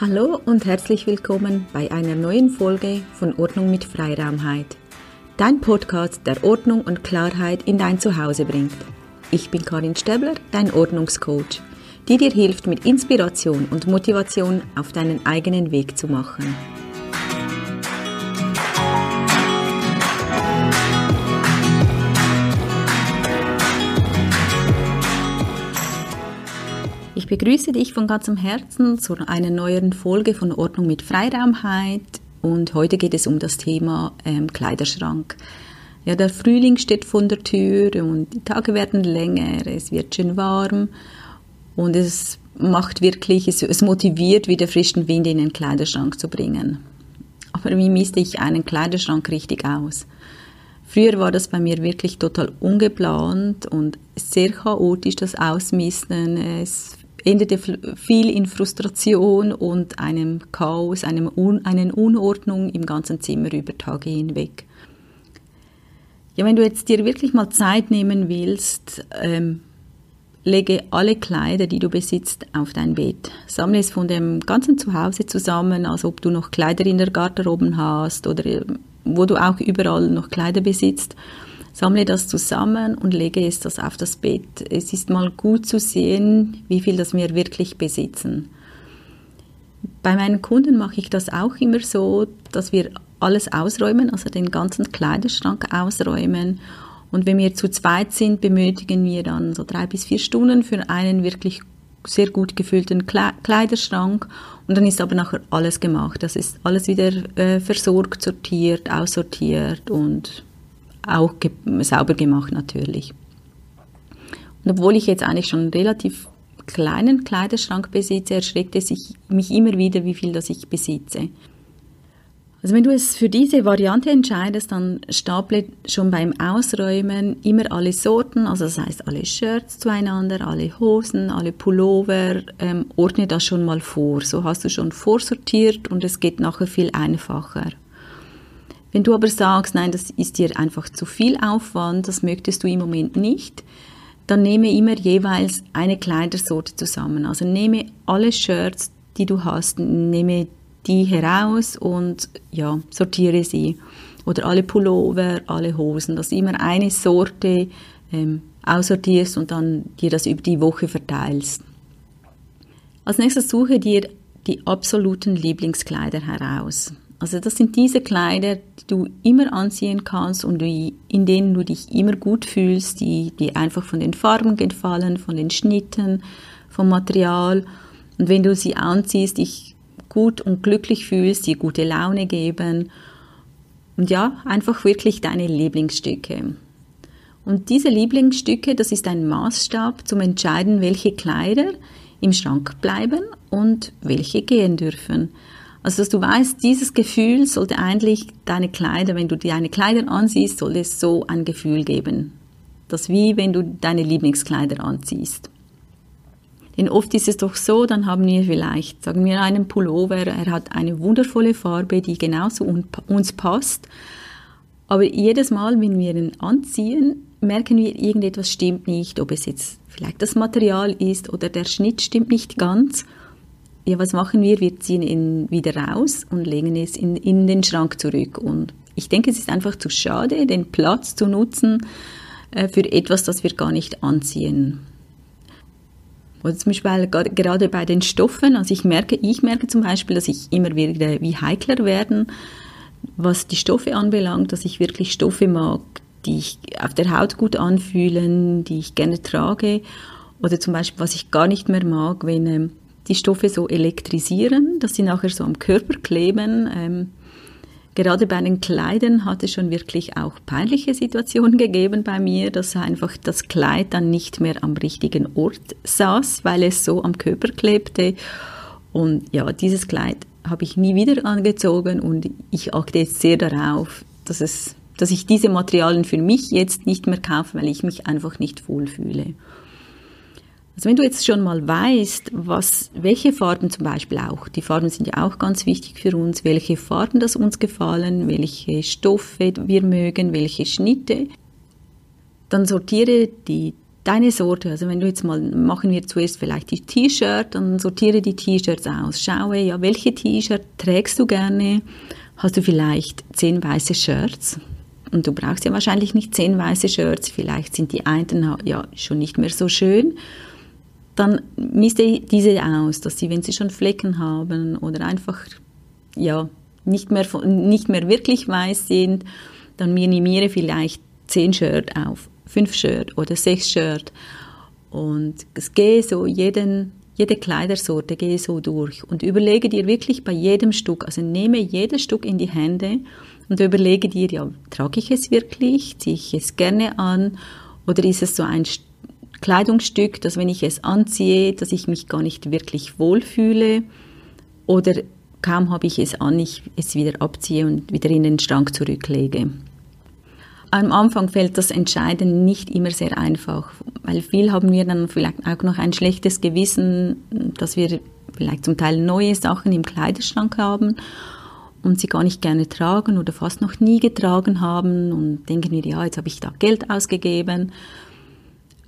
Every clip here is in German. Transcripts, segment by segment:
Hallo und herzlich willkommen bei einer neuen Folge von Ordnung mit Freiraumheit. Dein Podcast, der Ordnung und Klarheit in dein Zuhause bringt. Ich bin Karin Stäbler, dein Ordnungscoach, die dir hilft, mit Inspiration und Motivation auf deinen eigenen Weg zu machen. Ich begrüße dich von ganzem Herzen zu einer neuen Folge von Ordnung mit Freiraumheit und heute geht es um das Thema ähm, Kleiderschrank. Ja, der Frühling steht vor der Tür und die Tage werden länger, es wird schön warm und es macht wirklich, es, es motiviert, wieder frischen Wind in den Kleiderschrank zu bringen. Aber wie misste ich einen Kleiderschrank richtig aus? Früher war das bei mir wirklich total ungeplant und sehr chaotisch, das Ausmisten. Es endete viel in Frustration und einem Chaos, einem Un einer Unordnung im ganzen Zimmer über Tage hinweg. Ja, wenn du jetzt dir wirklich mal Zeit nehmen willst, ähm, lege alle Kleider, die du besitzt, auf dein Bett. Sammle es von dem ganzen Zuhause zusammen, als ob du noch Kleider in der Garderobe hast oder äh, wo du auch überall noch Kleider besitzt sammle das zusammen und lege es das auf das Bett. Es ist mal gut zu sehen, wie viel das wir wirklich besitzen. Bei meinen Kunden mache ich das auch immer so, dass wir alles ausräumen, also den ganzen Kleiderschrank ausräumen. Und wenn wir zu zweit sind, benötigen wir dann so drei bis vier Stunden für einen wirklich sehr gut gefüllten Kleiderschrank. Und dann ist aber nachher alles gemacht. Das ist alles wieder äh, versorgt, sortiert, aussortiert und auch ge sauber gemacht natürlich. Und obwohl ich jetzt eigentlich schon einen relativ kleinen Kleiderschrank besitze, erschreckt es mich immer wieder, wie viel das ich besitze. Also wenn du es für diese Variante entscheidest, dann staple schon beim Ausräumen immer alle Sorten, also das heißt alle Shirts zueinander, alle Hosen, alle Pullover, ähm, ordne das schon mal vor. So hast du schon vorsortiert und es geht nachher viel einfacher. Wenn du aber sagst, nein, das ist dir einfach zu viel Aufwand, das möchtest du im Moment nicht, dann nehme immer jeweils eine Kleidersorte zusammen. Also nehme alle Shirts, die du hast, nehme die heraus und ja, sortiere sie. Oder alle Pullover, alle Hosen, dass du immer eine Sorte ähm, aussortierst und dann dir das über die Woche verteilst. Als nächstes suche dir die absoluten Lieblingskleider heraus. Also das sind diese Kleider, die du immer anziehen kannst und in denen du dich immer gut fühlst, die, die einfach von den Farben gefallen, von den Schnitten, vom Material. Und wenn du sie anziehst, dich gut und glücklich fühlst, dir gute Laune geben. Und ja, einfach wirklich deine Lieblingsstücke. Und diese Lieblingsstücke, das ist ein Maßstab zum Entscheiden, welche Kleider im Schrank bleiben und welche gehen dürfen. Also, dass du weißt, dieses Gefühl sollte eigentlich deine Kleider, wenn du deine Kleider ansiehst, sollte es so ein Gefühl geben. Das wie wenn du deine Lieblingskleider anziehst. Denn oft ist es doch so, dann haben wir vielleicht, sagen wir, einen Pullover, er hat eine wundervolle Farbe, die genauso uns passt. Aber jedes Mal, wenn wir ihn anziehen, merken wir, irgendetwas stimmt nicht, ob es jetzt vielleicht das Material ist oder der Schnitt stimmt nicht ganz ja, was machen wir? Wir ziehen ihn wieder raus und legen es in, in den Schrank zurück. Und ich denke, es ist einfach zu schade, den Platz zu nutzen äh, für etwas, das wir gar nicht anziehen. Oder zum Beispiel gerade bei den Stoffen, also ich merke, ich merke zum Beispiel, dass ich immer wieder wie heikler werden, was die Stoffe anbelangt, dass ich wirklich Stoffe mag, die ich auf der Haut gut anfühlen, die ich gerne trage. Oder zum Beispiel, was ich gar nicht mehr mag, wenn ähm, die Stoffe so elektrisieren, dass sie nachher so am Körper kleben. Ähm, gerade bei den Kleidern hat es schon wirklich auch peinliche Situationen gegeben bei mir, dass einfach das Kleid dann nicht mehr am richtigen Ort saß, weil es so am Körper klebte. Und ja, dieses Kleid habe ich nie wieder angezogen und ich achte jetzt sehr darauf, dass es dass ich diese Materialien für mich jetzt nicht mehr kaufe, weil ich mich einfach nicht wohlfühle. Also wenn du jetzt schon mal weißt, was, welche Farben zum Beispiel auch, die Farben sind ja auch ganz wichtig für uns, welche Farben das uns gefallen, welche Stoffe wir mögen, welche Schnitte, dann sortiere die deine Sorte, also wenn du jetzt mal, machen wir zuerst vielleicht die T-Shirt, dann sortiere die T-Shirts aus. Schaue, ja, welche T-Shirt trägst du gerne? Hast du vielleicht zehn weiße Shirts? Und du brauchst ja wahrscheinlich nicht zehn weiße Shirts, vielleicht sind die einen ja schon nicht mehr so schön. Dann misste diese aus, dass sie, wenn sie schon Flecken haben oder einfach, ja, nicht mehr, nicht mehr wirklich weiß sind, dann minimiere vielleicht zehn Shirt auf, fünf Shirt oder sechs Shirt. Und es gehe so jeden, jede Kleidersorte gehe so durch. Und überlege dir wirklich bei jedem Stück, also nehme jedes Stück in die Hände und überlege dir, ja, trage ich es wirklich, ziehe ich es gerne an? Oder ist es so ein Kleidungsstück, dass wenn ich es anziehe, dass ich mich gar nicht wirklich wohlfühle oder kaum habe ich es an, ich es wieder abziehe und wieder in den Schrank zurücklege. Am Anfang fällt das Entscheiden nicht immer sehr einfach, weil viel haben wir dann vielleicht auch noch ein schlechtes Gewissen, dass wir vielleicht zum Teil neue Sachen im Kleiderschrank haben und sie gar nicht gerne tragen oder fast noch nie getragen haben und denken wir, ja, jetzt habe ich da Geld ausgegeben.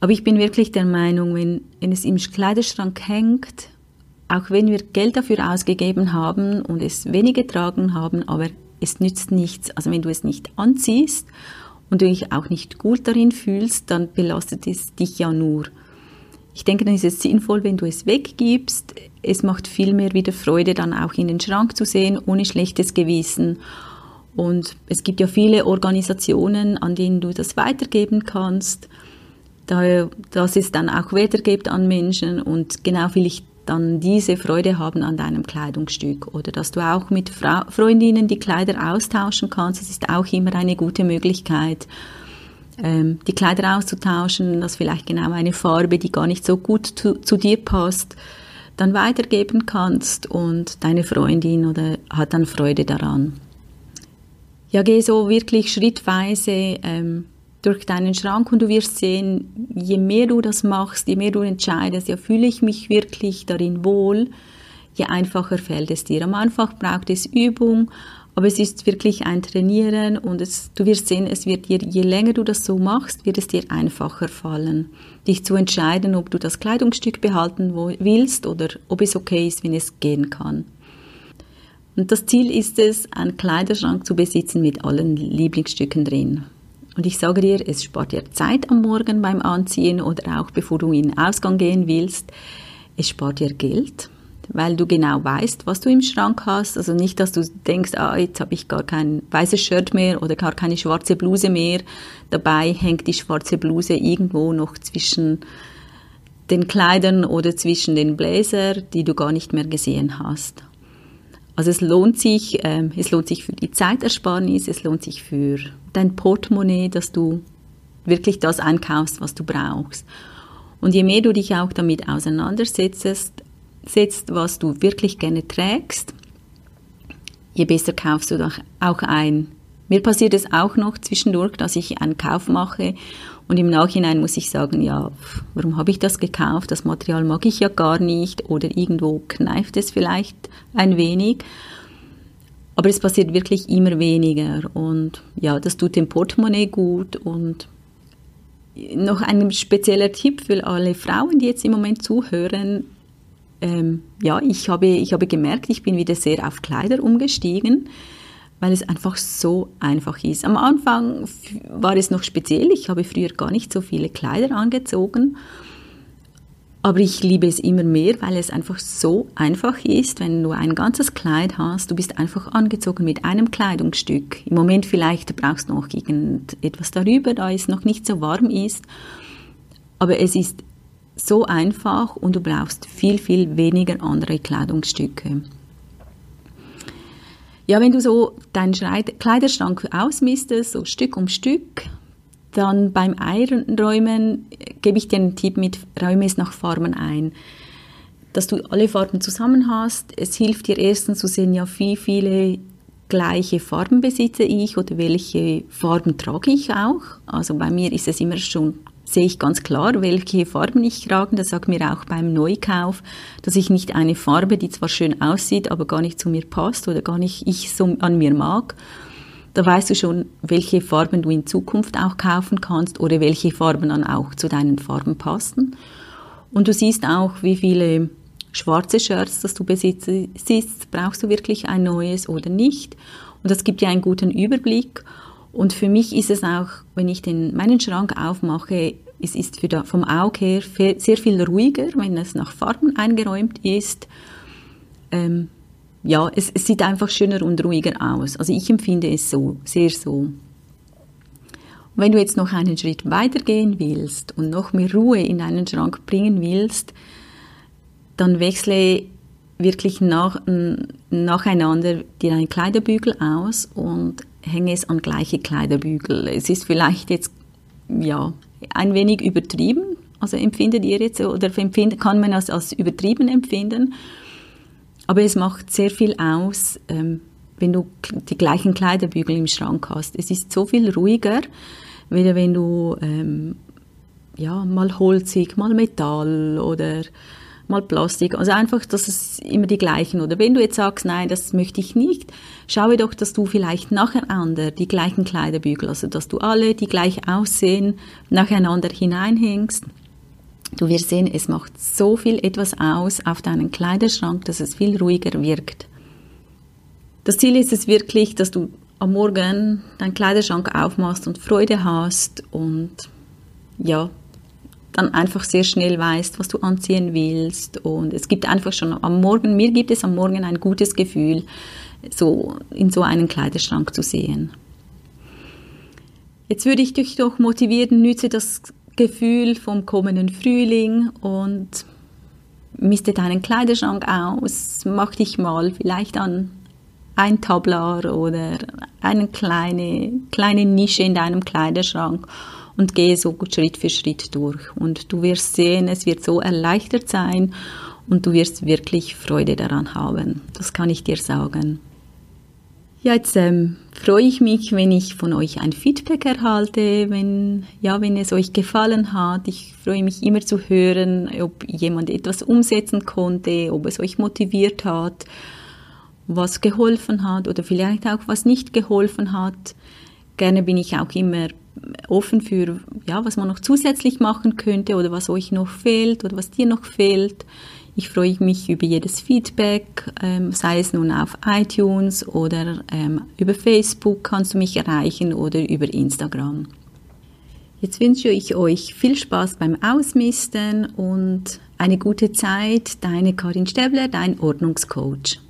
Aber ich bin wirklich der Meinung, wenn, wenn es im Kleiderschrank hängt, auch wenn wir Geld dafür ausgegeben haben und es wenig getragen haben, aber es nützt nichts. Also wenn du es nicht anziehst und du dich auch nicht gut darin fühlst, dann belastet es dich ja nur. Ich denke, dann ist es sinnvoll, wenn du es weggibst. Es macht viel mehr wieder Freude, dann auch in den Schrank zu sehen, ohne schlechtes Gewissen. Und es gibt ja viele Organisationen, an denen du das weitergeben kannst, da, dass es dann auch weitergibt an Menschen und genau vielleicht dann diese Freude haben an deinem Kleidungsstück oder dass du auch mit Fra Freundinnen die Kleider austauschen kannst. Das ist auch immer eine gute Möglichkeit ähm, die Kleider auszutauschen, dass vielleicht genau eine Farbe, die gar nicht so gut zu, zu dir passt, dann weitergeben kannst und deine Freundin oder hat dann Freude daran. Ja, geh so wirklich schrittweise ähm, durch deinen Schrank und du wirst sehen, je mehr du das machst, je mehr du entscheidest, ja, fühle ich mich wirklich darin wohl, je einfacher fällt es dir. Am Anfang braucht es Übung, aber es ist wirklich ein Trainieren und es, du wirst sehen, es wird dir, je länger du das so machst, wird es dir einfacher fallen, dich zu entscheiden, ob du das Kleidungsstück behalten willst oder ob es okay ist, wenn es gehen kann. Und das Ziel ist es, einen Kleiderschrank zu besitzen mit allen Lieblingsstücken drin. Und ich sage dir, es spart dir Zeit am Morgen beim Anziehen oder auch bevor du in den Ausgang gehen willst. Es spart dir Geld weil du genau weißt, was du im Schrank hast. Also nicht, dass du denkst, ah, jetzt habe ich gar kein weißes Shirt mehr oder gar keine schwarze Bluse mehr. Dabei hängt die schwarze Bluse irgendwo noch zwischen den Kleidern oder zwischen den Bläser, die du gar nicht mehr gesehen hast. Also es lohnt sich, äh, es lohnt sich für die Zeitersparnis, es lohnt sich für dein Portemonnaie, dass du wirklich das einkaufst, was du brauchst. Und je mehr du dich auch damit auseinandersetzt, setzt, was du wirklich gerne trägst, je besser kaufst du doch auch ein. Mir passiert es auch noch zwischendurch, dass ich einen Kauf mache und im Nachhinein muss ich sagen, ja, warum habe ich das gekauft? Das Material mag ich ja gar nicht oder irgendwo kneift es vielleicht ein wenig. Aber es passiert wirklich immer weniger und ja, das tut dem Portemonnaie gut und noch ein spezieller Tipp für alle Frauen, die jetzt im Moment zuhören ähm, ja, ich habe, ich habe gemerkt, ich bin wieder sehr auf Kleider umgestiegen, weil es einfach so einfach ist. Am Anfang war es noch speziell, ich habe früher gar nicht so viele Kleider angezogen, aber ich liebe es immer mehr, weil es einfach so einfach ist, wenn du ein ganzes Kleid hast, du bist einfach angezogen mit einem Kleidungsstück. Im Moment vielleicht brauchst du noch irgendetwas darüber, da es noch nicht so warm ist, aber es ist so einfach und du brauchst viel, viel weniger andere Kleidungsstücke. Ja, wenn du so deinen Kleiderschrank ausmistest, so Stück um Stück, dann beim Einräumen gebe ich dir einen Tipp mit, räume es nach Farben ein. Dass du alle Farben zusammen hast. Es hilft dir erstens zu sehen, ja, wie viele gleiche Farben besitze ich oder welche Farben trage ich auch. Also bei mir ist es immer schon sehe ich ganz klar, welche Farben ich trage. Das sagt mir auch beim Neukauf, dass ich nicht eine Farbe, die zwar schön aussieht, aber gar nicht zu mir passt oder gar nicht ich so an mir mag, Da weißt du schon, welche Farben du in Zukunft auch kaufen kannst oder welche Farben dann auch zu deinen Farben passen. Und du siehst auch, wie viele schwarze Shirts, das du besitzt, brauchst du wirklich ein neues oder nicht. Und das gibt dir einen guten Überblick. Und für mich ist es auch, wenn ich den, meinen Schrank aufmache, es ist für vom Auge her sehr viel ruhiger, wenn es nach Farben eingeräumt ist. Ähm, ja, es, es, sieht einfach schöner und ruhiger aus. Also ich empfinde es so, sehr so. Und wenn du jetzt noch einen Schritt weitergehen willst und noch mehr Ruhe in deinen Schrank bringen willst, dann wechsle wirklich nach, nacheinander dir einen Kleiderbügel aus und hänge es an gleiche Kleiderbügel. Es ist vielleicht jetzt ja ein wenig übertrieben, also empfindet ihr jetzt oder kann man das als übertrieben empfinden, aber es macht sehr viel aus, ähm, wenn du die gleichen Kleiderbügel im Schrank hast. Es ist so viel ruhiger, weder wenn du ähm, ja mal holzig, mal Metall oder mal Plastik. Also einfach, dass es immer die gleichen. Oder wenn du jetzt sagst, nein, das möchte ich nicht, schaue doch, dass du vielleicht nacheinander die gleichen Kleiderbügel, also dass du alle, die gleich aussehen, nacheinander hineinhängst. Du wirst sehen, es macht so viel etwas aus auf deinen Kleiderschrank, dass es viel ruhiger wirkt. Das Ziel ist es wirklich, dass du am Morgen deinen Kleiderschrank aufmachst und Freude hast und ja, dann einfach sehr schnell weißt, was du anziehen willst. Und es gibt einfach schon am Morgen, mir gibt es am Morgen ein gutes Gefühl, so in so einen Kleiderschrank zu sehen. Jetzt würde ich dich doch motivieren, nütze das Gefühl vom kommenden Frühling und miste deinen Kleiderschrank aus, mach dich mal vielleicht an ein Tablar oder eine kleine, kleine Nische in deinem Kleiderschrank und gehe so Schritt für Schritt durch. Und du wirst sehen, es wird so erleichtert sein und du wirst wirklich Freude daran haben. Das kann ich dir sagen. Ja, jetzt ähm, freue ich mich, wenn ich von euch ein Feedback erhalte, wenn, ja, wenn es euch gefallen hat. Ich freue mich immer zu hören, ob jemand etwas umsetzen konnte, ob es euch motiviert hat, was geholfen hat oder vielleicht auch was nicht geholfen hat. Gerne bin ich auch immer offen für, ja, was man noch zusätzlich machen könnte oder was euch noch fehlt oder was dir noch fehlt. Ich freue mich über jedes Feedback, ähm, sei es nun auf iTunes oder ähm, über Facebook kannst du mich erreichen oder über Instagram. Jetzt wünsche ich euch viel Spaß beim Ausmisten und eine gute Zeit. Deine Karin Stäbler, dein Ordnungscoach.